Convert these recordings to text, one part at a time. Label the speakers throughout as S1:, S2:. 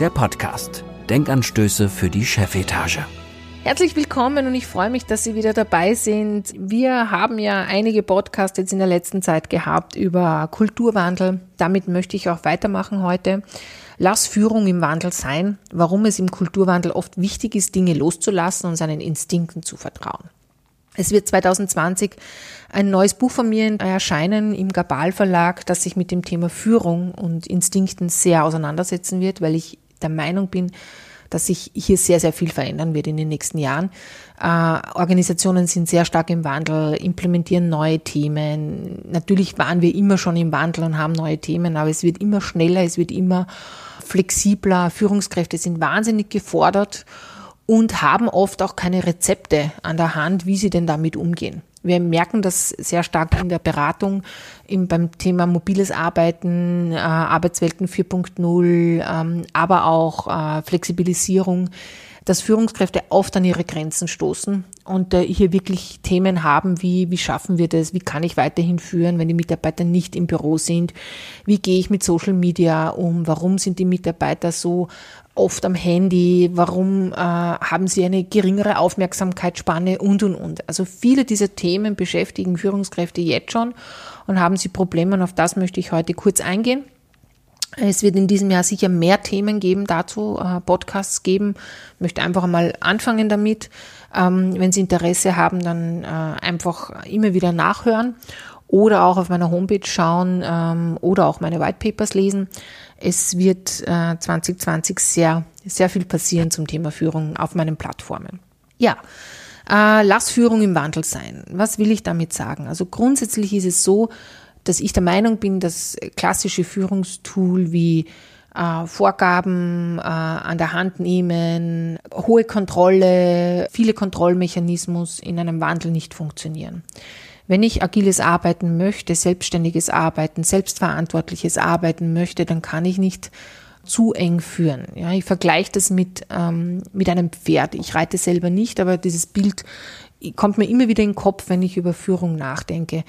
S1: der Podcast. Denkanstöße für die Chefetage.
S2: Herzlich willkommen und ich freue mich, dass Sie wieder dabei sind. Wir haben ja einige Podcasts jetzt in der letzten Zeit gehabt über Kulturwandel. Damit möchte ich auch weitermachen heute. Lass Führung im Wandel sein, warum es im Kulturwandel oft wichtig ist, Dinge loszulassen und seinen Instinkten zu vertrauen. Es wird 2020 ein neues Buch von mir erscheinen im Gabal Verlag, das sich mit dem Thema Führung und Instinkten sehr auseinandersetzen wird, weil ich der Meinung bin, dass sich hier sehr, sehr viel verändern wird in den nächsten Jahren. Äh, Organisationen sind sehr stark im Wandel, implementieren neue Themen. Natürlich waren wir immer schon im Wandel und haben neue Themen, aber es wird immer schneller, es wird immer flexibler. Führungskräfte sind wahnsinnig gefordert und haben oft auch keine Rezepte an der Hand, wie sie denn damit umgehen. Wir merken das sehr stark in der Beratung im, beim Thema mobiles Arbeiten, äh, Arbeitswelten 4.0, ähm, aber auch äh, Flexibilisierung, dass Führungskräfte oft an ihre Grenzen stoßen und äh, hier wirklich Themen haben wie, wie schaffen wir das, wie kann ich weiterhin führen, wenn die Mitarbeiter nicht im Büro sind, wie gehe ich mit Social Media um, warum sind die Mitarbeiter so oft am Handy, warum äh, haben sie eine geringere Aufmerksamkeitsspanne und, und, und. Also viele dieser Themen beschäftigen Führungskräfte jetzt schon und haben sie Probleme und auf das möchte ich heute kurz eingehen. Es wird in diesem Jahr sicher mehr Themen geben dazu, äh, Podcasts geben. Ich möchte einfach mal anfangen damit. Ähm, wenn Sie Interesse haben, dann äh, einfach immer wieder nachhören oder auch auf meiner Homepage schauen ähm, oder auch meine White Papers lesen. Es wird äh, 2020 sehr, sehr viel passieren zum Thema Führung auf meinen Plattformen. Ja, äh, lass Führung im Wandel sein. Was will ich damit sagen? Also grundsätzlich ist es so, dass ich der Meinung bin, dass klassische Führungstool wie äh, Vorgaben äh, an der Hand nehmen, hohe Kontrolle, viele Kontrollmechanismus in einem Wandel nicht funktionieren. Wenn ich agiles Arbeiten möchte, selbstständiges Arbeiten, selbstverantwortliches Arbeiten möchte, dann kann ich nicht zu eng führen. Ja, ich vergleiche das mit, ähm, mit einem Pferd. Ich reite selber nicht, aber dieses Bild kommt mir immer wieder in den Kopf, wenn ich über Führung nachdenke.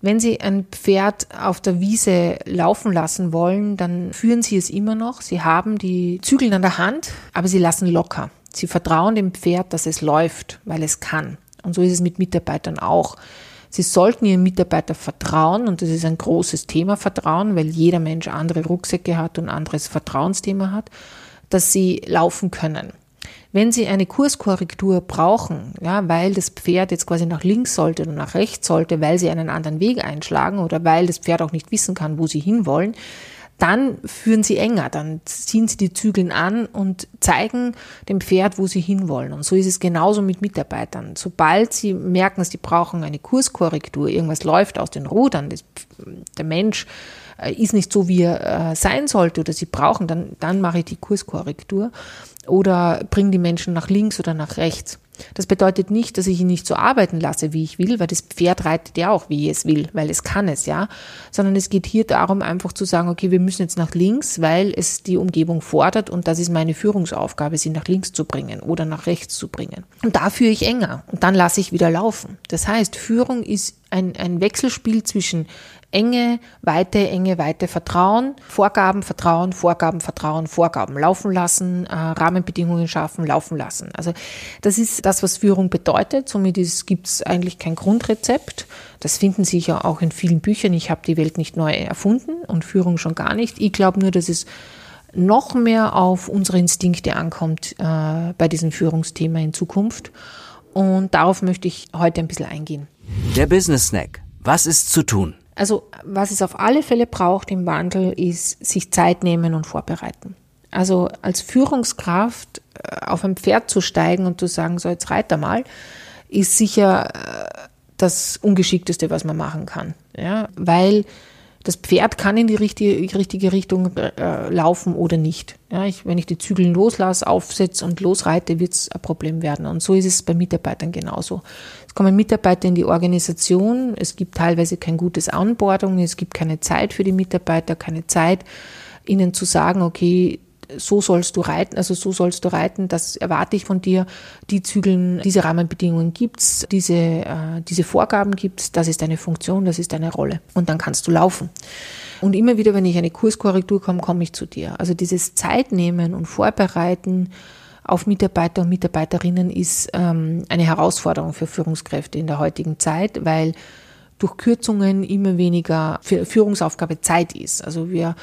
S2: Wenn Sie ein Pferd auf der Wiese laufen lassen wollen, dann führen Sie es immer noch. Sie haben die Zügel an der Hand, aber Sie lassen locker. Sie vertrauen dem Pferd, dass es läuft, weil es kann. Und so ist es mit Mitarbeitern auch. Sie sollten Ihren Mitarbeiter vertrauen und das ist ein großes Thema Vertrauen, weil jeder Mensch andere Rucksäcke hat und anderes Vertrauensthema hat, dass sie laufen können. Wenn Sie eine Kurskorrektur brauchen, ja, weil das Pferd jetzt quasi nach links sollte oder nach rechts sollte, weil Sie einen anderen Weg einschlagen oder weil das Pferd auch nicht wissen kann, wo Sie hinwollen, dann führen sie enger, dann ziehen sie die Zügeln an und zeigen dem Pferd, wo sie hinwollen. Und so ist es genauso mit Mitarbeitern. Sobald sie merken, sie brauchen eine Kurskorrektur, irgendwas läuft aus den Rudern, das, der Mensch äh, ist nicht so, wie er äh, sein sollte oder sie brauchen, dann, dann mache ich die Kurskorrektur oder bringe die Menschen nach links oder nach rechts. Das bedeutet nicht, dass ich ihn nicht so arbeiten lasse, wie ich will, weil das Pferd reitet ja auch, wie es will, weil es kann es, ja. Sondern es geht hier darum, einfach zu sagen, okay, wir müssen jetzt nach links, weil es die Umgebung fordert und das ist meine Führungsaufgabe, sie nach links zu bringen oder nach rechts zu bringen. Und da führe ich enger und dann lasse ich wieder laufen. Das heißt, Führung ist ein, ein Wechselspiel zwischen Enge, Weite, Enge, Weite, Vertrauen, Vorgaben, Vertrauen, Vorgaben, Vertrauen, Vorgaben laufen lassen, äh, Rahmenbedingungen schaffen, laufen lassen. Also das ist das, was Führung bedeutet. Somit gibt es eigentlich kein Grundrezept. Das finden Sie ja auch in vielen Büchern. Ich habe die Welt nicht neu erfunden und Führung schon gar nicht. Ich glaube nur, dass es noch mehr auf unsere Instinkte ankommt äh, bei diesem Führungsthema in Zukunft. Und darauf möchte ich heute ein bisschen eingehen.
S1: Der Business Snack. Was ist zu tun?
S2: Also was es auf alle Fälle braucht im Wandel, ist sich Zeit nehmen und vorbereiten. Also als Führungskraft äh, auf ein Pferd zu steigen und zu sagen, so jetzt reiter mal, ist sicher äh, das Ungeschickteste, was man machen kann. Ja, weil Das Pferd kann in die richtige, richtige Richtung äh, laufen oder nicht. Ja, ich, wenn ich die Zügel loslasse, aufsetze und losreite, wird es ein Problem werden. Und so ist es bei Mitarbeitern genauso. Es kommen Mitarbeiter in die Organisation, es gibt teilweise kein gutes Onboarding, es gibt keine Zeit für die Mitarbeiter, keine Zeit, ihnen zu sagen, okay, so sollst du reiten, also so sollst du reiten, das erwarte ich von dir, die Zügeln, diese Rahmenbedingungen gibt's, diese, äh, diese Vorgaben gibt's, das ist deine Funktion, das ist deine Rolle. Und dann kannst du laufen. Und immer wieder, wenn ich eine Kurskorrektur komme, komme ich zu dir. Also dieses Zeitnehmen und Vorbereiten auf Mitarbeiter und Mitarbeiterinnen ist ähm, eine Herausforderung für Führungskräfte in der heutigen Zeit, weil durch Kürzungen immer weniger Führungsaufgabe Zeit ist. Also wir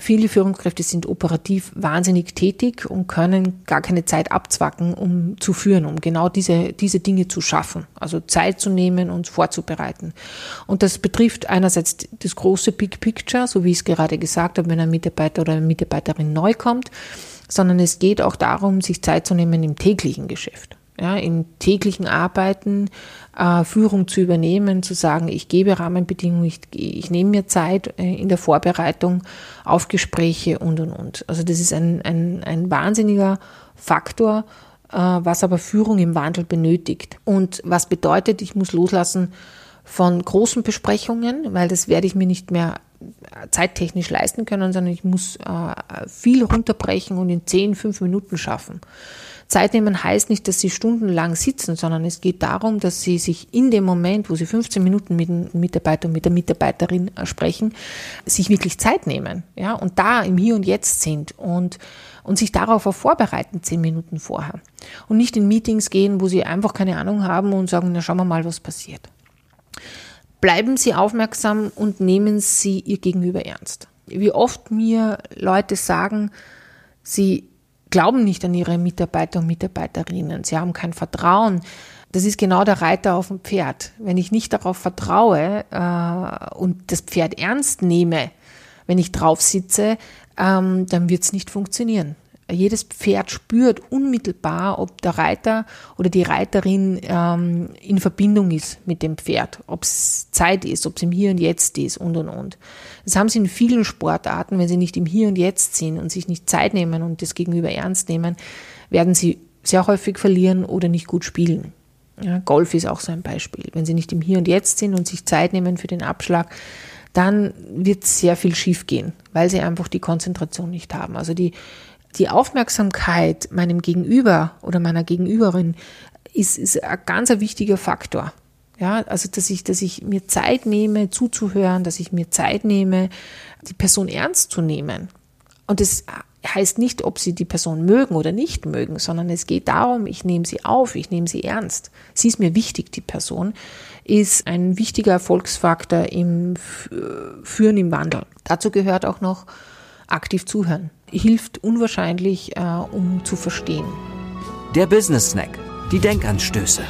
S2: Viele Führungskräfte sind operativ wahnsinnig tätig und können gar keine Zeit abzwacken, um zu führen, um genau diese, diese Dinge zu schaffen. Also Zeit zu nehmen und vorzubereiten. Und das betrifft einerseits das große Big Picture, so wie ich es gerade gesagt habe, wenn ein Mitarbeiter oder eine Mitarbeiterin neu kommt, sondern es geht auch darum, sich Zeit zu nehmen im täglichen Geschäft ja, im täglichen Arbeiten äh, Führung zu übernehmen, zu sagen, ich gebe Rahmenbedingungen, ich, ich nehme mir Zeit äh, in der Vorbereitung auf Gespräche und und und. Also das ist ein, ein, ein wahnsinniger Faktor, äh, was aber Führung im Wandel benötigt. Und was bedeutet, ich muss loslassen von großen Besprechungen, weil das werde ich mir nicht mehr zeittechnisch leisten können, sondern ich muss äh, viel runterbrechen und in 10, 5 Minuten schaffen. Zeit nehmen heißt nicht, dass sie stundenlang sitzen, sondern es geht darum, dass sie sich in dem Moment, wo sie 15 Minuten mit dem Mitarbeiter und mit der Mitarbeiterin äh, sprechen, sich wirklich Zeit nehmen, ja, und da im Hier und Jetzt sind und und sich darauf auch vorbereiten, zehn Minuten vorher. Und nicht in Meetings gehen, wo sie einfach keine Ahnung haben und sagen, na schauen wir mal, was passiert. Bleiben Sie aufmerksam und nehmen Sie Ihr Gegenüber ernst. Wie oft mir Leute sagen, sie glauben nicht an ihre Mitarbeiter und Mitarbeiterinnen. Sie haben kein Vertrauen. Das ist genau der Reiter auf dem Pferd. Wenn ich nicht darauf vertraue äh, und das Pferd ernst nehme, wenn ich drauf sitze, ähm, dann wird es nicht funktionieren jedes Pferd spürt unmittelbar, ob der Reiter oder die Reiterin ähm, in Verbindung ist mit dem Pferd, ob es Zeit ist, ob es im Hier und Jetzt ist und und und. Das haben sie in vielen Sportarten, wenn sie nicht im Hier und Jetzt sind und sich nicht Zeit nehmen und das Gegenüber ernst nehmen, werden sie sehr häufig verlieren oder nicht gut spielen. Ja, Golf ist auch so ein Beispiel. Wenn sie nicht im Hier und Jetzt sind und sich Zeit nehmen für den Abschlag, dann wird sehr viel schiefgehen, weil sie einfach die Konzentration nicht haben. Also die die Aufmerksamkeit meinem Gegenüber oder meiner Gegenüberin ist, ist ein ganz wichtiger Faktor. Ja, also dass ich, dass ich mir Zeit nehme, zuzuhören, dass ich mir Zeit nehme, die Person ernst zu nehmen. Und das heißt nicht, ob sie die Person mögen oder nicht mögen, sondern es geht darum, ich nehme sie auf, ich nehme sie ernst. Sie ist mir wichtig, die Person, ist ein wichtiger Erfolgsfaktor im Führen im Wandel. Dazu gehört auch noch aktiv zuhören hilft unwahrscheinlich, äh, um zu verstehen.
S1: Der Business Snack, die Denkanstöße.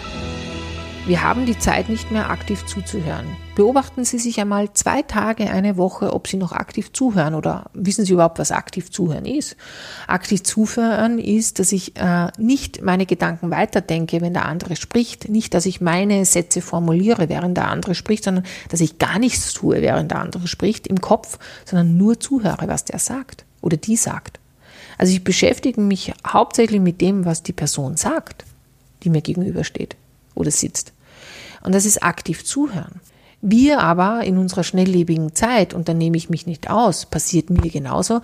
S2: Wir haben die Zeit nicht mehr aktiv zuzuhören. Beobachten Sie sich einmal zwei Tage, eine Woche, ob Sie noch aktiv zuhören oder wissen Sie überhaupt, was aktiv zuhören ist. Aktiv zuhören ist, dass ich äh, nicht meine Gedanken weiterdenke, wenn der andere spricht, nicht, dass ich meine Sätze formuliere, während der andere spricht, sondern dass ich gar nichts tue, während der andere spricht im Kopf, sondern nur zuhöre, was der sagt oder die sagt. Also ich beschäftige mich hauptsächlich mit dem, was die Person sagt, die mir gegenübersteht oder sitzt. Und das ist aktiv zuhören. Wir aber in unserer schnelllebigen Zeit, und da nehme ich mich nicht aus, passiert mir genauso,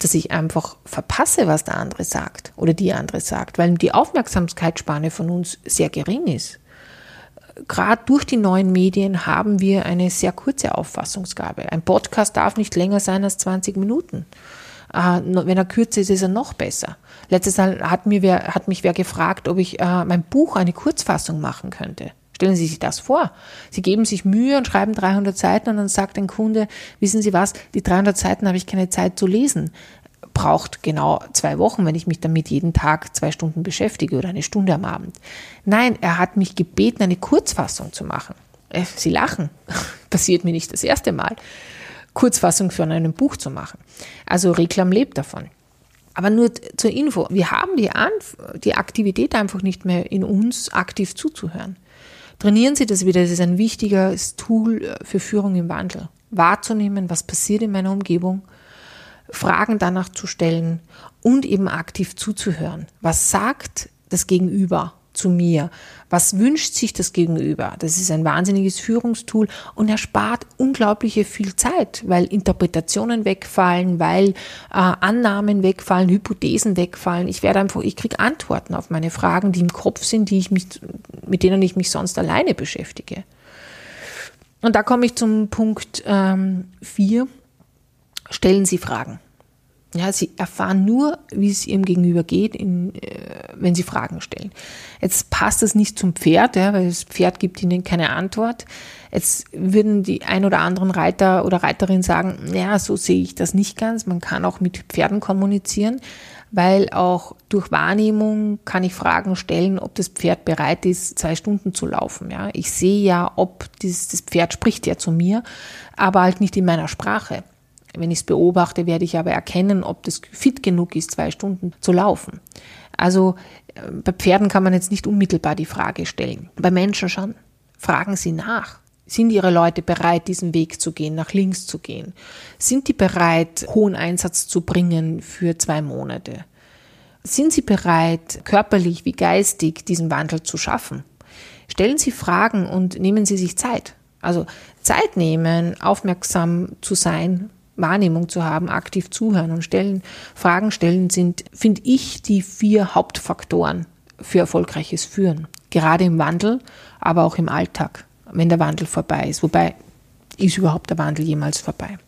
S2: dass ich einfach verpasse, was der andere sagt oder die andere sagt, weil die Aufmerksamkeitsspanne von uns sehr gering ist. Gerade durch die neuen Medien haben wir eine sehr kurze Auffassungsgabe. Ein Podcast darf nicht länger sein als 20 Minuten. Äh, wenn er kürzer ist, ist er noch besser. Letztes Mal hat, mir wer, hat mich wer gefragt, ob ich äh, mein Buch eine Kurzfassung machen könnte. Stellen Sie sich das vor. Sie geben sich Mühe und schreiben 300 Seiten und dann sagt ein Kunde, wissen Sie was, die 300 Seiten habe ich keine Zeit zu lesen. Braucht genau zwei Wochen, wenn ich mich damit jeden Tag zwei Stunden beschäftige oder eine Stunde am Abend. Nein, er hat mich gebeten, eine Kurzfassung zu machen. Äh, Sie lachen. Passiert mir nicht das erste Mal. Kurzfassung für einem Buch zu machen. Also Reklam lebt davon. Aber nur zur Info, wir haben die, Anf die Aktivität einfach nicht mehr in uns, aktiv zuzuhören. Trainieren Sie das wieder, das ist ein wichtiges Tool für Führung im Wandel. wahrzunehmen, was passiert in meiner Umgebung, Fragen danach zu stellen und eben aktiv zuzuhören. Was sagt das Gegenüber zu mir? Was wünscht sich das Gegenüber? Das ist ein wahnsinniges Führungstool und erspart unglaubliche viel Zeit, weil Interpretationen wegfallen, weil äh, Annahmen wegfallen, Hypothesen wegfallen. Ich werde einfach, ich kriege Antworten auf meine Fragen, die im Kopf sind, die ich mich, mit denen ich mich sonst alleine beschäftige. Und da komme ich zum Punkt 4. Ähm, Stellen Sie Fragen. Ja, sie erfahren nur, wie es ihrem Gegenüber geht, in, äh, wenn sie Fragen stellen. Jetzt passt das nicht zum Pferd, ja, weil das Pferd gibt ihnen keine Antwort. Jetzt würden die ein oder anderen Reiter oder Reiterin sagen, ja, so sehe ich das nicht ganz. Man kann auch mit Pferden kommunizieren, weil auch durch Wahrnehmung kann ich Fragen stellen, ob das Pferd bereit ist, zwei Stunden zu laufen. Ja, ich sehe ja, ob das, das Pferd spricht ja zu mir, aber halt nicht in meiner Sprache. Wenn ich es beobachte, werde ich aber erkennen, ob das fit genug ist, zwei Stunden zu laufen. Also äh, bei Pferden kann man jetzt nicht unmittelbar die Frage stellen. Bei Menschen schon. Fragen Sie nach. Sind Ihre Leute bereit, diesen Weg zu gehen, nach links zu gehen? Sind die bereit, hohen Einsatz zu bringen für zwei Monate? Sind Sie bereit, körperlich wie geistig diesen Wandel zu schaffen? Stellen Sie Fragen und nehmen Sie sich Zeit. Also Zeit nehmen, aufmerksam zu sein, Wahrnehmung zu haben, aktiv zuhören und stellen, Fragen stellen sind, finde ich, die vier Hauptfaktoren für erfolgreiches Führen. Gerade im Wandel, aber auch im Alltag, wenn der Wandel vorbei ist. Wobei, ist überhaupt der Wandel jemals vorbei?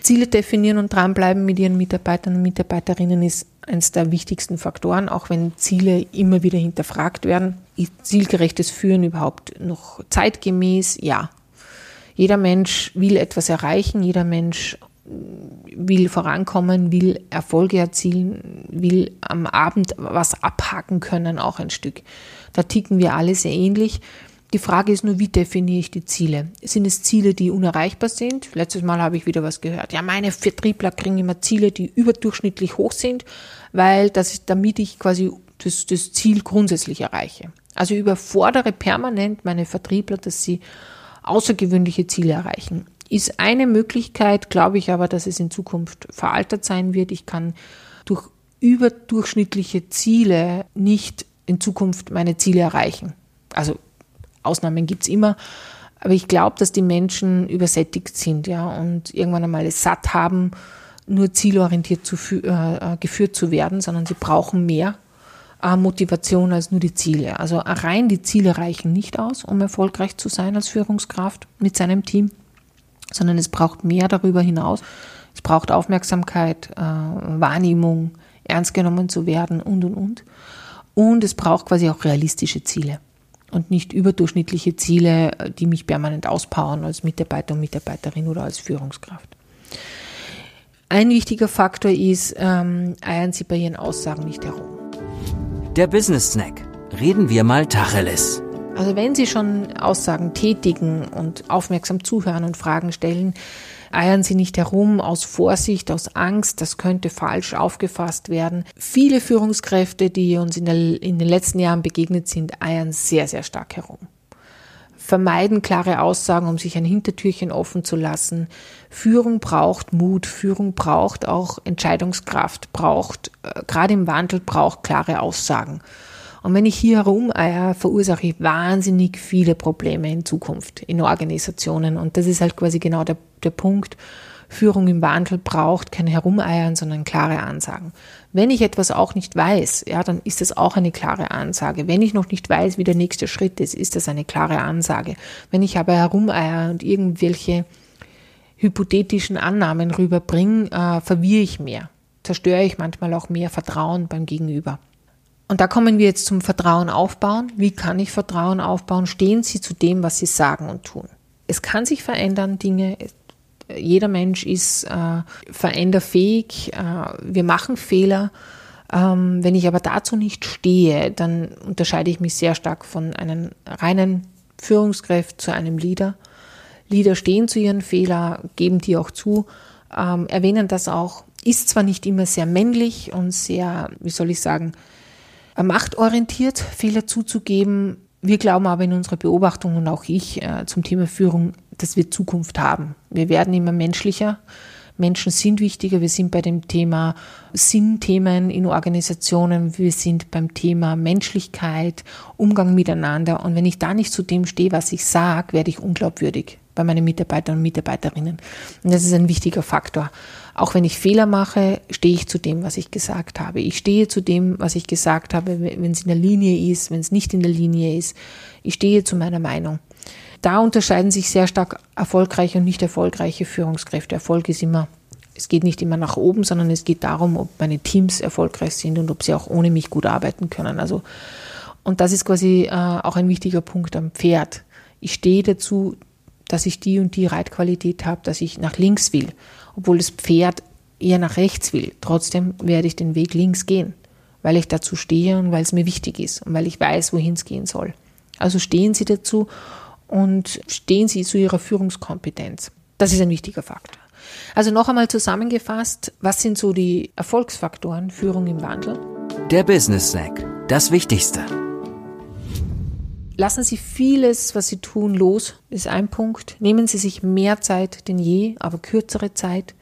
S2: Ziele definieren und dranbleiben mit ihren Mitarbeitern und Mitarbeiterinnen ist eines der wichtigsten Faktoren, auch wenn Ziele immer wieder hinterfragt werden. Ist zielgerechtes Führen überhaupt noch zeitgemäß? Ja. Jeder Mensch will etwas erreichen, jeder Mensch will vorankommen, will Erfolge erzielen, will am Abend was abhaken können, auch ein Stück. Da ticken wir alle sehr ähnlich. Die Frage ist nur, wie definiere ich die Ziele? Sind es Ziele, die unerreichbar sind? Letztes Mal habe ich wieder was gehört. Ja, meine Vertriebler kriegen immer Ziele, die überdurchschnittlich hoch sind, weil das ist, damit ich quasi das, das Ziel grundsätzlich erreiche. Also überfordere permanent meine Vertriebler, dass sie außergewöhnliche Ziele erreichen ist eine Möglichkeit, glaube ich aber, dass es in Zukunft veraltet sein wird. Ich kann durch überdurchschnittliche Ziele nicht in Zukunft meine Ziele erreichen. Also Ausnahmen gibt es immer, aber ich glaube, dass die Menschen übersättigt sind, ja, und irgendwann einmal es satt haben, nur zielorientiert zu, äh, äh, geführt zu werden, sondern sie brauchen mehr äh, Motivation als nur die Ziele. Also rein die Ziele reichen nicht aus, um erfolgreich zu sein als Führungskraft mit seinem Team sondern es braucht mehr darüber hinaus. Es braucht Aufmerksamkeit, äh, Wahrnehmung, ernst genommen zu werden und, und, und. Und es braucht quasi auch realistische Ziele und nicht überdurchschnittliche Ziele, die mich permanent auspowern als Mitarbeiter und Mitarbeiterin oder als Führungskraft. Ein wichtiger Faktor ist, ähm, eiern Sie bei Ihren Aussagen nicht herum.
S1: Der Business Snack. Reden wir mal Tacheles.
S2: Also wenn Sie schon Aussagen tätigen und aufmerksam zuhören und Fragen stellen, eiern Sie nicht herum aus Vorsicht, aus Angst, das könnte falsch aufgefasst werden. Viele Führungskräfte, die uns in, der, in den letzten Jahren begegnet sind, eiern sehr, sehr stark herum. Vermeiden klare Aussagen, um sich ein Hintertürchen offen zu lassen. Führung braucht Mut, Führung braucht auch Entscheidungskraft, braucht, äh, gerade im Wandel braucht klare Aussagen. Und wenn ich hier herumeier, verursache ich wahnsinnig viele Probleme in Zukunft in Organisationen. Und das ist halt quasi genau der, der Punkt. Führung im Wandel braucht keine Herumeiern, sondern klare Ansagen. Wenn ich etwas auch nicht weiß, ja, dann ist das auch eine klare Ansage. Wenn ich noch nicht weiß, wie der nächste Schritt ist, ist das eine klare Ansage. Wenn ich aber herumeier und irgendwelche hypothetischen Annahmen rüberbringe, äh, verwirre ich mehr, zerstöre ich manchmal auch mehr Vertrauen beim Gegenüber. Und da kommen wir jetzt zum Vertrauen aufbauen. Wie kann ich Vertrauen aufbauen? Stehen Sie zu dem, was Sie sagen und tun. Es kann sich verändern, Dinge. Jeder Mensch ist äh, veränderfähig. Äh, wir machen Fehler. Ähm, wenn ich aber dazu nicht stehe, dann unterscheide ich mich sehr stark von einem reinen Führungskräft zu einem Leader. Leader stehen zu ihren Fehlern, geben die auch zu, ähm, erwähnen das auch. Ist zwar nicht immer sehr männlich und sehr, wie soll ich sagen, machtorientiert, Fehler zuzugeben. Wir glauben aber in unserer Beobachtung und auch ich äh, zum Thema Führung, dass wir Zukunft haben. Wir werden immer menschlicher. Menschen sind wichtiger. Wir sind bei dem Thema Sinnthemen in Organisationen. Wir sind beim Thema Menschlichkeit, Umgang miteinander. Und wenn ich da nicht zu dem stehe, was ich sage, werde ich unglaubwürdig bei meinen Mitarbeitern und Mitarbeiterinnen. Und das ist ein wichtiger Faktor. Auch wenn ich Fehler mache, stehe ich zu dem, was ich gesagt habe. Ich stehe zu dem, was ich gesagt habe, wenn es in der Linie ist, wenn es nicht in der Linie ist. Ich stehe zu meiner Meinung. Da unterscheiden sich sehr stark erfolgreiche und nicht erfolgreiche Führungskräfte. Erfolg ist immer, es geht nicht immer nach oben, sondern es geht darum, ob meine Teams erfolgreich sind und ob sie auch ohne mich gut arbeiten können. Also, und das ist quasi äh, auch ein wichtiger Punkt am Pferd. Ich stehe dazu, dass ich die und die Reitqualität habe, dass ich nach links will, obwohl das Pferd eher nach rechts will. Trotzdem werde ich den Weg links gehen, weil ich dazu stehe und weil es mir wichtig ist und weil ich weiß, wohin es gehen soll. Also stehen Sie dazu und stehen Sie zu Ihrer Führungskompetenz. Das ist ein wichtiger Faktor. Also noch einmal zusammengefasst, was sind so die Erfolgsfaktoren Führung im Wandel?
S1: Der Business Snack, das Wichtigste.
S2: Lassen Sie vieles, was Sie tun, los, ist ein Punkt. Nehmen Sie sich mehr Zeit denn je, aber kürzere Zeit.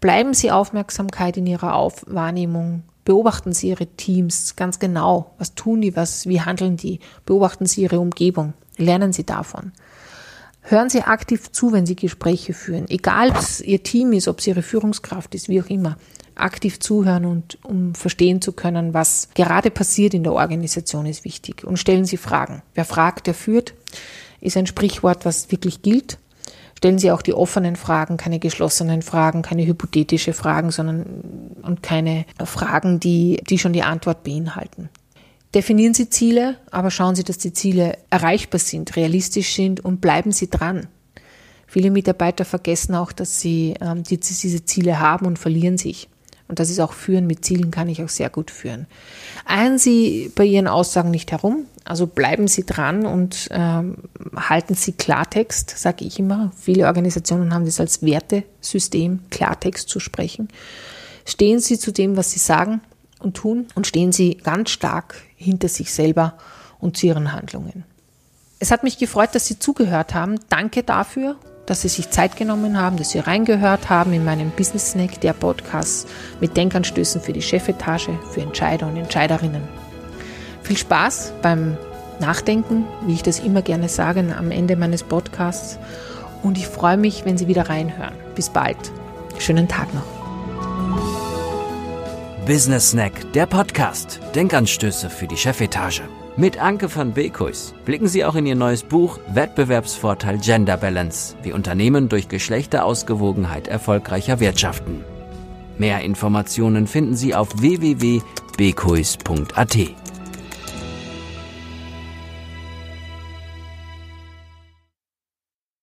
S2: Bleiben Sie Aufmerksamkeit in Ihrer Auf Wahrnehmung. Beobachten Sie Ihre Teams ganz genau. Was tun die, was, wie handeln die? Beobachten Sie Ihre Umgebung. Lernen Sie davon. Hören Sie aktiv zu, wenn Sie Gespräche führen. Egal, ob es Ihr Team ist, ob es Ihre Führungskraft ist, wie auch immer aktiv zuhören und um verstehen zu können, was gerade passiert in der Organisation, ist wichtig. Und stellen Sie Fragen. Wer fragt, der führt, ist ein Sprichwort, was wirklich gilt. Stellen Sie auch die offenen Fragen, keine geschlossenen Fragen, keine hypothetische Fragen, sondern und keine Fragen, die, die schon die Antwort beinhalten. Definieren Sie Ziele, aber schauen Sie, dass die Ziele erreichbar sind, realistisch sind und bleiben Sie dran. Viele Mitarbeiter vergessen auch, dass sie ähm, die, diese Ziele haben und verlieren sich. Und das ist auch Führen mit Zielen kann ich auch sehr gut führen. Eilen Sie bei Ihren Aussagen nicht herum, also bleiben Sie dran und ähm, halten Sie Klartext, sage ich immer. Viele Organisationen haben das als Wertesystem, Klartext zu sprechen. Stehen Sie zu dem, was Sie sagen und tun und stehen Sie ganz stark hinter sich selber und zu Ihren Handlungen. Es hat mich gefreut, dass Sie zugehört haben. Danke dafür dass Sie sich Zeit genommen haben, dass Sie reingehört haben in meinem Business Snack, der Podcast mit Denkanstößen für die Chefetage, für Entscheider und Entscheiderinnen. Viel Spaß beim Nachdenken, wie ich das immer gerne sage, am Ende meines Podcasts. Und ich freue mich, wenn Sie wieder reinhören. Bis bald. Schönen Tag noch.
S1: Business Snack, der Podcast. Denkanstöße für die Chefetage. Mit Anke van Beekhuis blicken Sie auch in Ihr neues Buch Wettbewerbsvorteil Gender Balance, wie Unternehmen durch Geschlechterausgewogenheit erfolgreicher wirtschaften. Mehr Informationen finden Sie auf www.beekhuis.at.